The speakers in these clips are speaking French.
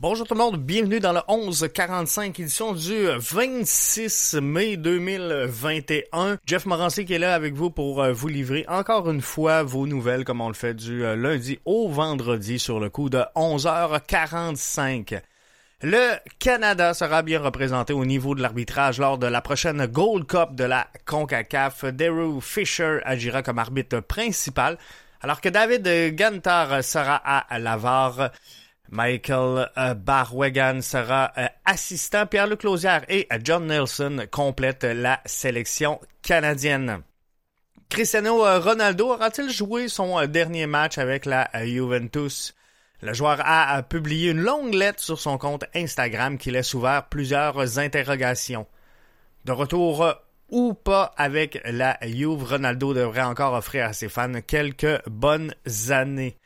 Bonjour tout le monde, bienvenue dans le 1145 édition du 26 mai 2021. Jeff Morancy qui est là avec vous pour euh, vous livrer encore une fois vos nouvelles comme on le fait du euh, lundi au vendredi sur le coup de 11h45. Le Canada sera bien représenté au niveau de l'arbitrage lors de la prochaine Gold Cup de la CONCACAF. Daru Fisher agira comme arbitre principal, alors que David Gantar sera à Lavar. Michael euh, Barwegan sera euh, assistant. Pierre-Luc Lausière et euh, John Nelson complètent la sélection canadienne. Cristiano Ronaldo aura-t-il joué son dernier match avec la Juventus? Le joueur a publié une longue lettre sur son compte Instagram qui laisse ouvert plusieurs interrogations. De retour ou pas avec la Juve, Ronaldo devrait encore offrir à ses fans quelques bonnes années.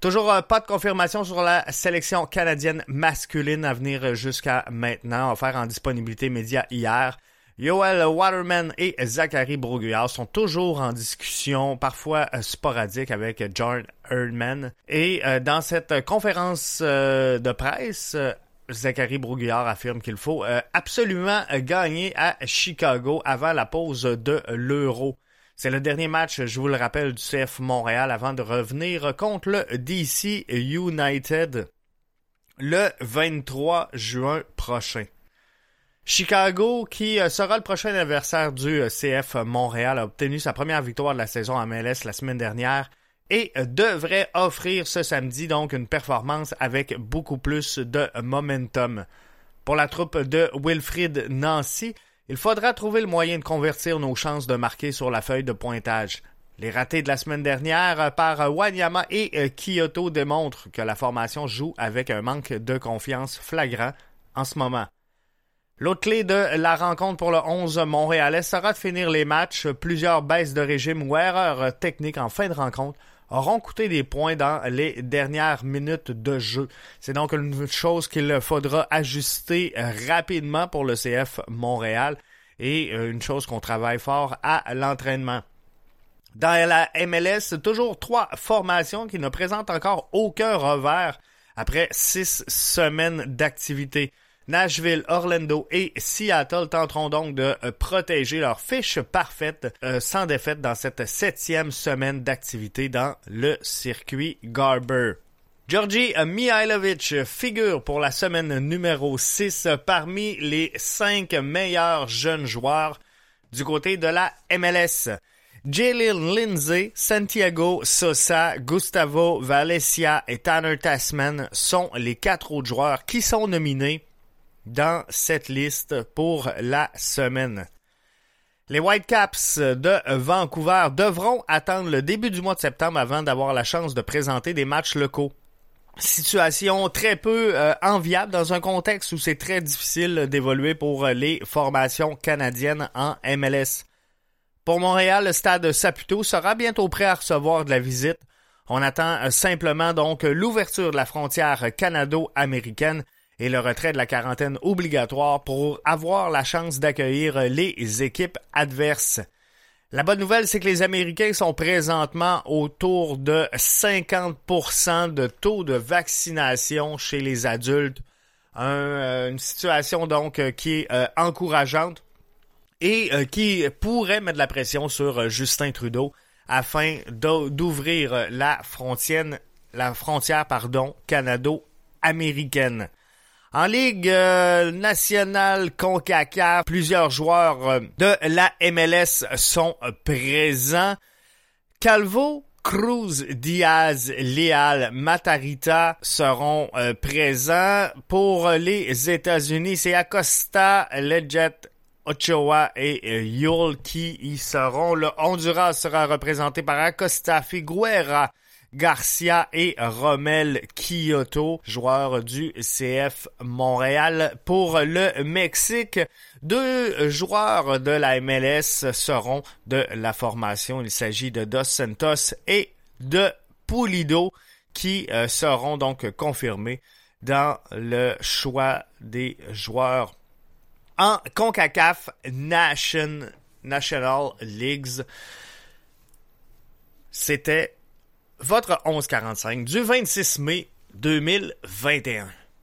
Toujours euh, pas de confirmation sur la sélection canadienne masculine à venir jusqu'à maintenant, offert en disponibilité média hier. Yoel Waterman et Zachary Broguillard sont toujours en discussion, parfois euh, sporadique, avec John Erdman. Et euh, dans cette conférence de presse, Zachary Broguillard affirme qu'il faut absolument gagner à Chicago avant la pause de l'Euro. C'est le dernier match, je vous le rappelle, du CF Montréal avant de revenir contre le DC United le 23 juin prochain. Chicago, qui euh, sera le prochain adversaire du euh, CF Montréal, a obtenu sa première victoire de la saison à MLS la semaine dernière et euh, devrait offrir ce samedi donc une performance avec beaucoup plus de momentum. Pour la troupe de Wilfrid Nancy, il faudra trouver le moyen de convertir nos chances de marquer sur la feuille de pointage. Les ratés de la semaine dernière par Wanyama et euh, Kyoto démontrent que la formation joue avec un manque de confiance flagrant en ce moment. L'autre clé de la rencontre pour le 11 montréalais sera de finir les matchs. Plusieurs baisses de régime ou erreurs techniques en fin de rencontre auront coûté des points dans les dernières minutes de jeu. C'est donc une chose qu'il faudra ajuster rapidement pour le CF Montréal et euh, une chose qu'on travaille fort à l'entraînement. Dans la MLS, toujours trois formations qui ne présentent encore aucun revers après six semaines d'activité. Nashville, Orlando et Seattle tenteront donc de euh, protéger leur fiche parfaite euh, sans défaite dans cette septième semaine d'activité dans le circuit Garber. Georgi Mihailovic figure pour la semaine numéro 6 parmi les cinq meilleurs jeunes joueurs du côté de la MLS. Jalen Lindsay, Santiago Sosa, Gustavo Valencia et Tanner Tasman sont les quatre autres joueurs qui sont nominés dans cette liste pour la semaine. Les Whitecaps de Vancouver devront attendre le début du mois de septembre avant d'avoir la chance de présenter des matchs locaux. Situation très peu euh, enviable dans un contexte où c'est très difficile d'évoluer pour les formations canadiennes en MLS. Pour Montréal, le stade Saputo sera bientôt prêt à recevoir de la visite. On attend simplement donc l'ouverture de la frontière canado-américaine et le retrait de la quarantaine obligatoire pour avoir la chance d'accueillir les équipes adverses. La bonne nouvelle, c'est que les Américains sont présentement autour de 50% de taux de vaccination chez les adultes. Euh, une situation donc euh, qui est euh, encourageante et qui pourrait mettre la pression sur Justin Trudeau afin d'ouvrir la frontière, canado-américaine. En Ligue euh, nationale CONCACAF, plusieurs joueurs euh, de la MLS sont présents. Calvo, Cruz, Diaz, Leal, Matarita seront euh, présents. Pour les États-Unis, c'est Acosta, Leggett, Ochoa et Yul qui y seront. Le Honduras sera représenté par Acosta, Figuera, Garcia et Romel Kyoto, joueurs du CF Montréal. Pour le Mexique, deux joueurs de la MLS seront de la formation. Il s'agit de Dos Santos et de Pulido qui euh, seront donc confirmés dans le choix des joueurs en CONCACAF Nation, National Leagues. C'était votre 1145 du 26 mai 2021.